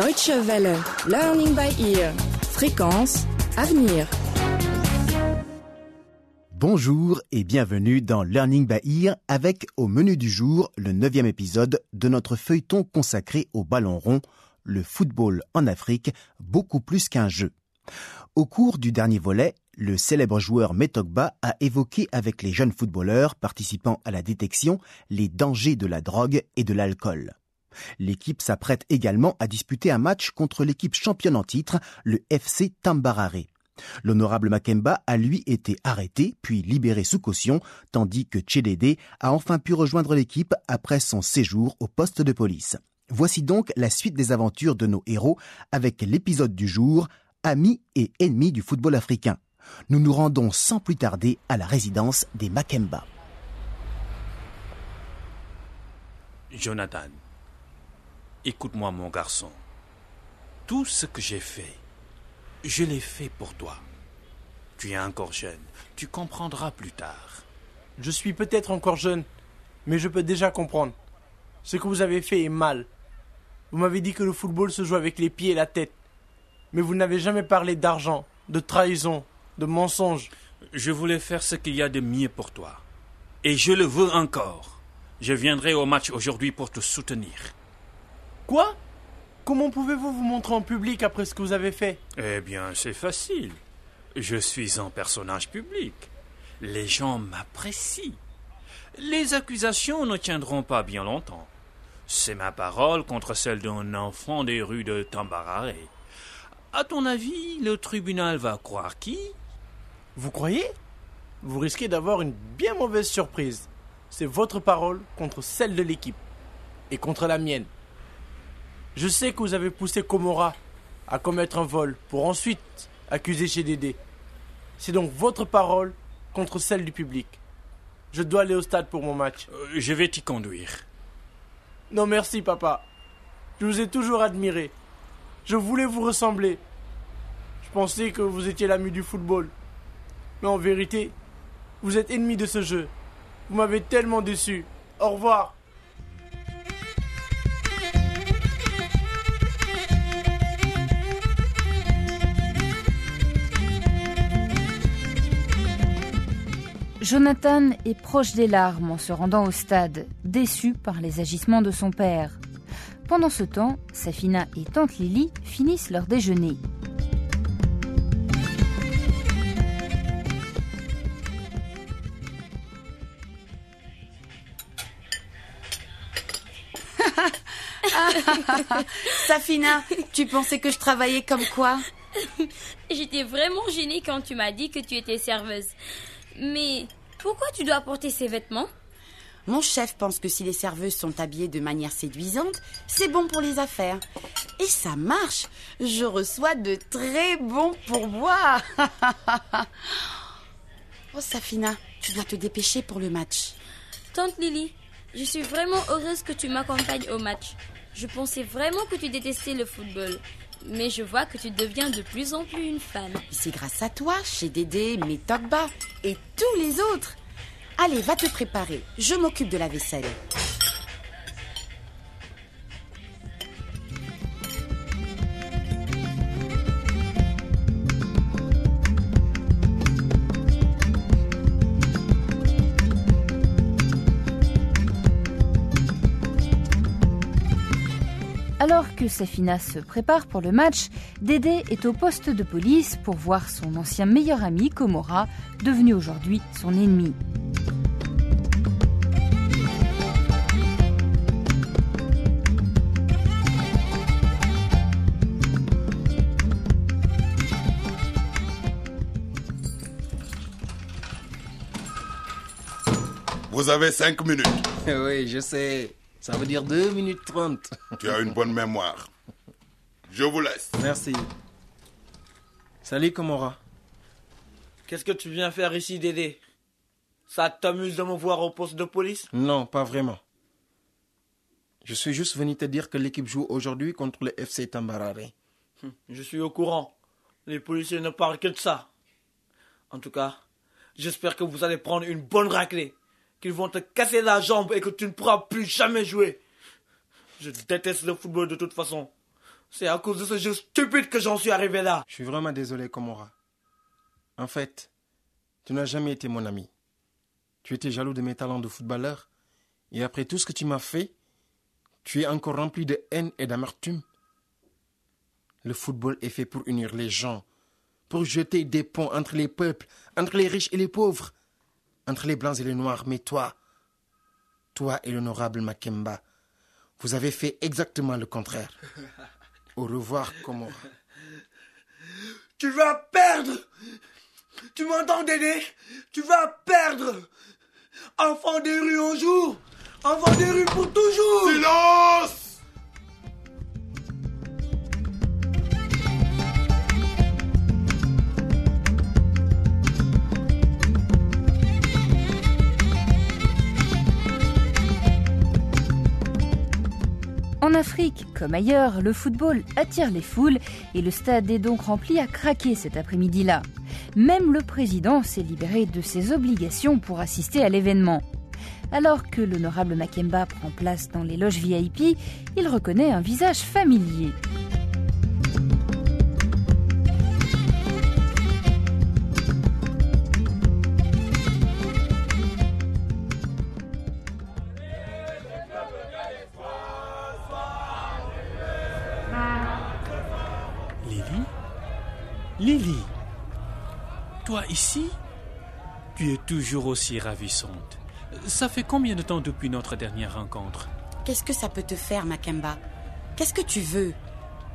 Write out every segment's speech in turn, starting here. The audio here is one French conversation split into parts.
Deutsche Welle, Learning by Ear, Fréquence, Avenir. Bonjour et bienvenue dans Learning by Ear avec au menu du jour le neuvième épisode de notre feuilleton consacré au ballon rond, le football en Afrique, beaucoup plus qu'un jeu. Au cours du dernier volet, le célèbre joueur Metogba a évoqué avec les jeunes footballeurs participant à la détection les dangers de la drogue et de l'alcool. L'équipe s'apprête également à disputer un match contre l'équipe championne en titre, le FC Tambarare. L'honorable Makemba a lui été arrêté puis libéré sous caution, tandis que Tchédédé a enfin pu rejoindre l'équipe après son séjour au poste de police. Voici donc la suite des aventures de nos héros avec l'épisode du jour, Amis et ennemis du football africain. Nous nous rendons sans plus tarder à la résidence des Makemba. Jonathan, écoute-moi mon garçon. Tout ce que j'ai fait, je l'ai fait pour toi. Tu es encore jeune, tu comprendras plus tard. Je suis peut-être encore jeune, mais je peux déjà comprendre. Ce que vous avez fait est mal. Vous m'avez dit que le football se joue avec les pieds et la tête. Mais vous n'avez jamais parlé d'argent, de trahison, de mensonge. Je voulais faire ce qu'il y a de mieux pour toi. Et je le veux encore. Je viendrai au match aujourd'hui pour te soutenir. Quoi? Comment pouvez-vous vous montrer en public après ce que vous avez fait? Eh bien, c'est facile. Je suis un personnage public. Les gens m'apprécient. Les accusations ne tiendront pas bien longtemps. C'est ma parole contre celle d'un enfant des rues de Tambarare. À ton avis, le tribunal va croire qui? Vous croyez? Vous risquez d'avoir une bien mauvaise surprise. C'est votre parole contre celle de l'équipe. Et contre la mienne. Je sais que vous avez poussé Komora à commettre un vol pour ensuite accuser chez Dédé. C'est donc votre parole contre celle du public. Je dois aller au stade pour mon match. Euh, Je vais t'y conduire. Non merci papa. Je vous ai toujours admiré. Je voulais vous ressembler. Je pensais que vous étiez l'ami du football. Mais en vérité, vous êtes ennemi de ce jeu. Vous m'avez tellement déçu. Au revoir. Jonathan est proche des larmes en se rendant au stade, déçu par les agissements de son père. Pendant ce temps, Safina et tante Lily finissent leur déjeuner. Safina, tu pensais que je travaillais comme quoi? J'étais vraiment gênée quand tu m'as dit que tu étais serveuse. Mais pourquoi tu dois porter ces vêtements? Mon chef pense que si les serveuses sont habillées de manière séduisante, c'est bon pour les affaires. Et ça marche. Je reçois de très bons pourboires. oh Safina, tu dois te dépêcher pour le match. Tante Lily, je suis vraiment heureuse que tu m'accompagnes au match. Je pensais vraiment que tu détestais le football. Mais je vois que tu deviens de plus en plus une fan. C'est grâce à toi, chez Dédé, Metogba et tous les autres. Allez, va te préparer. Je m'occupe de la vaisselle. Alors que Safina se prépare pour le match, Dédé est au poste de police pour voir son ancien meilleur ami, Komora, devenu aujourd'hui son ennemi. Vous avez cinq minutes. Oui, je sais. Ça veut dire 2 minutes 30. Tu as une bonne mémoire. Je vous laisse. Merci. Salut, Komora. Qu'est-ce que tu viens faire ici, Dédé? Ça t'amuse de me voir au poste de police? Non, pas vraiment. Je suis juste venu te dire que l'équipe joue aujourd'hui contre le FC Tambarare. Hum, Je suis au courant. Les policiers ne parlent que de ça. En tout cas, j'espère que vous allez prendre une bonne raclée. Qu'ils vont te casser la jambe et que tu ne pourras plus jamais jouer. Je déteste le football de toute façon. C'est à cause de ce jeu stupide que j'en suis arrivé là. Je suis vraiment désolé, Komora. En fait, tu n'as jamais été mon ami. Tu étais jaloux de mes talents de footballeur. Et après tout ce que tu m'as fait, tu es encore rempli de haine et d'amertume. Le football est fait pour unir les gens, pour jeter des ponts entre les peuples, entre les riches et les pauvres, entre les blancs et les noirs. Mais toi, toi et l'honorable Makemba, vous avez fait exactement le contraire. Au revoir, Komora. Tu vas perdre Tu m'entends, Dédé? Tu vas perdre Enfant des rues un jour Enfant des rues pour toujours Silence En Afrique, comme ailleurs, le football attire les foules et le stade est donc rempli à craquer cet après-midi-là. Même le président s'est libéré de ses obligations pour assister à l'événement. Alors que l'honorable Makemba prend place dans les loges VIP, il reconnaît un visage familier. Ici? Tu es toujours aussi ravissante. Ça fait combien de temps depuis notre dernière rencontre? Qu'est-ce que ça peut te faire, Makemba? Qu'est-ce que tu veux?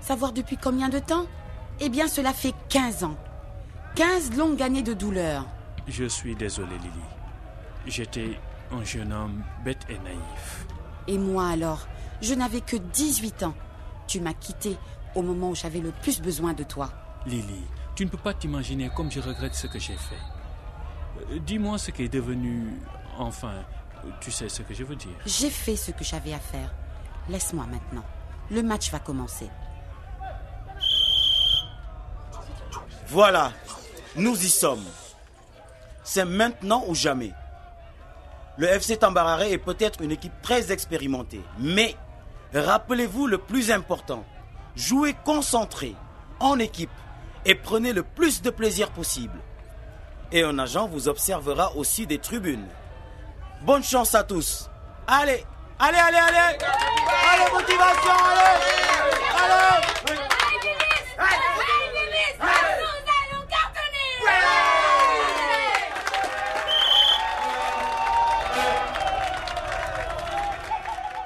Savoir depuis combien de temps? Eh bien, cela fait 15 ans. 15 longues années de douleur. Je suis désolé, Lily. J'étais un jeune homme bête et naïf. Et moi alors? Je n'avais que 18 ans. Tu m'as quitté au moment où j'avais le plus besoin de toi. Lily, tu ne peux pas t'imaginer comme je regrette ce que j'ai fait. Euh, Dis-moi ce qui est devenu... Enfin, tu sais ce que je veux dire. J'ai fait ce que j'avais à faire. Laisse-moi maintenant. Le match va commencer. Voilà, nous y sommes. C'est maintenant ou jamais. Le FC Tambarare est peut-être une équipe très expérimentée, mais rappelez-vous le plus important. Jouez concentré, en équipe, et prenez le plus de plaisir possible. Et un agent vous observera aussi des tribunes. Bonne chance à tous. Allez, allez, allez, allez. Allez, motivation, allez. Allez.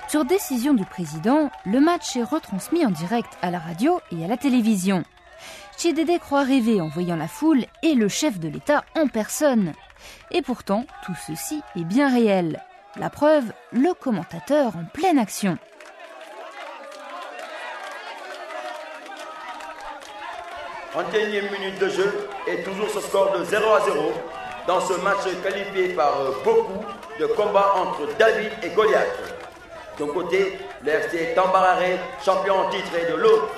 Sur décision du président, le match est retransmis en direct à la radio et à la télévision. Chidede croit rêver en voyant la foule et le chef de l'État en personne. Et pourtant, tout ceci est bien réel. La preuve, le commentateur en pleine action. 31e minute de jeu et toujours ce score de 0 à 0 dans ce match qualifié par euh, beaucoup de combats entre David et Goliath. D'un côté, le FC Tambarare, champion en titre, et de l'autre,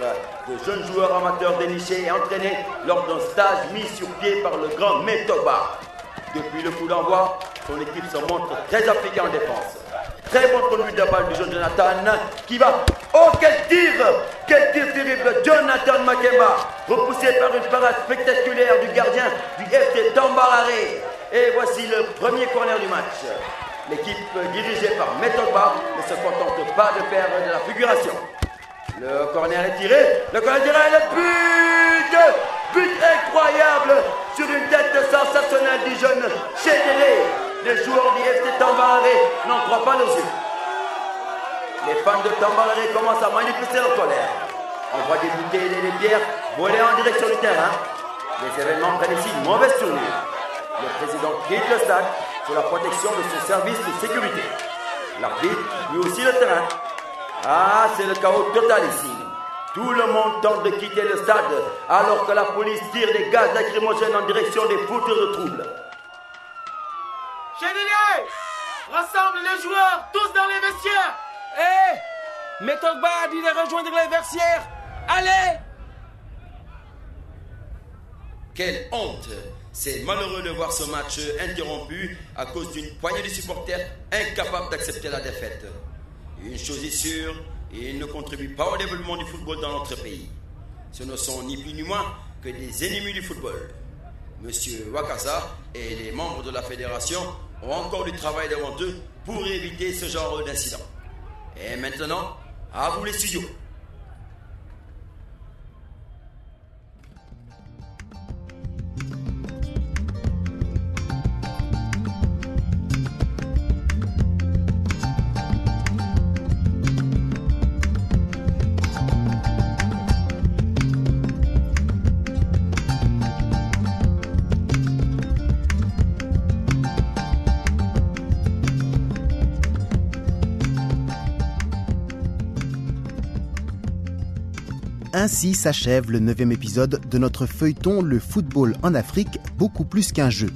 de jeunes joueurs amateurs dénichés et entraînés lors d'un stage mis sur pied par le grand Metoba. Depuis le coup d'envoi, son équipe se montre très appliquée en défense. Très bon conduite de balle du jeune Jonathan qui va. Oh, quel tir Quel tir terrible Jonathan Makema, repoussé par une parade spectaculaire du gardien du FC Tambarare. Et voici le premier corner du match. L'équipe dirigée par Metoba ne se contente pas de faire de la figuration. Le corner est tiré, le corner est tiré, le but But incroyable sur une tête sensationnelle du jeune Chédéré. Les joueurs du FC Tambarare n'en croient pas nos yeux. Les fans de Tambarare commencent à manifester leur colère. On voit des bouteilles et des pierres voler en direction du terrain. Les événements prennent ici une mauvaise tournure. Le président quitte le stade sous la protection de son service de sécurité. L'arbitre, lui aussi le terrain. Ah, c'est le chaos total ici. Tout le monde tente de quitter le stade alors que la police tire des gaz lacrymogènes en direction des fouteurs de troubles. Chédélé Rassemble les joueurs, tous dans les vestiaires Hé Méthode a dit de rejoindre les vestiaires Allez Quelle honte C'est malheureux de voir ce match interrompu à cause d'une poignée de supporters incapables d'accepter la défaite. Une chose est sûre, ils ne contribuent pas au développement du football dans notre pays. Ce ne sont ni plus ni moins que des ennemis du football. Monsieur Wakasa et les membres de la fédération ont encore du travail devant eux pour éviter ce genre d'incident. Et maintenant, à vous les studios. Ainsi s'achève le neuvième épisode de notre feuilleton Le football en Afrique, beaucoup plus qu'un jeu.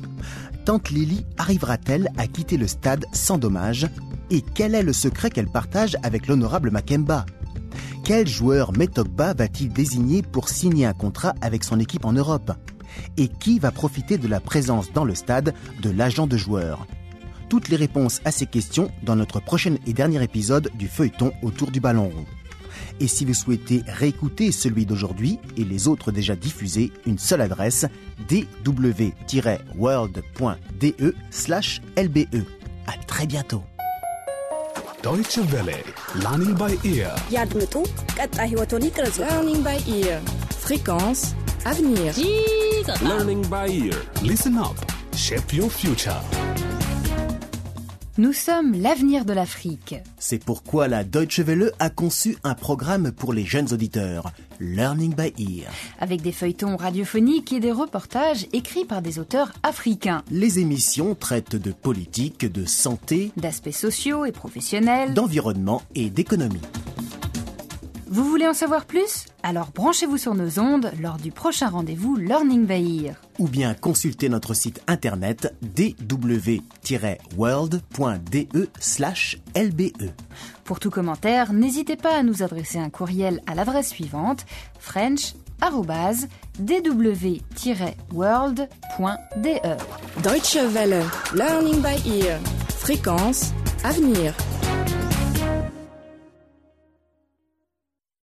Tante Lily arrivera-t-elle à quitter le stade sans dommage? Et quel est le secret qu'elle partage avec l'honorable Makemba? Quel joueur Metokba va-t-il désigner pour signer un contrat avec son équipe en Europe? Et qui va profiter de la présence dans le stade de l'agent de joueur? Toutes les réponses à ces questions dans notre prochain et dernier épisode du feuilleton autour du ballon rond. Et si vous souhaitez réécouter celui d'aujourd'hui et les autres déjà diffusés, une seule adresse d.w-world.de/lbe. E. À très bientôt. Deutsche Welle, Learning by Ear. يدمتو قطع Learning by Ear. Fréquence, avenir. Learning by Ear. Listen up. Shape your future. Nous sommes l'avenir de l'Afrique. C'est pourquoi la Deutsche Welle a conçu un programme pour les jeunes auditeurs, Learning by Ear. Avec des feuilletons radiophoniques et des reportages écrits par des auteurs africains. Les émissions traitent de politique, de santé, d'aspects sociaux et professionnels, d'environnement et d'économie. Vous voulez en savoir plus? Alors branchez-vous sur nos ondes lors du prochain rendez-vous Learning by Ear. Ou bien consultez notre site internet dw-world.de lbe. Pour tout commentaire, n'hésitez pas à nous adresser un courriel à l'adresse suivante french.dw-world.de Deutsche Welle. Learning by ear. Fréquence avenir.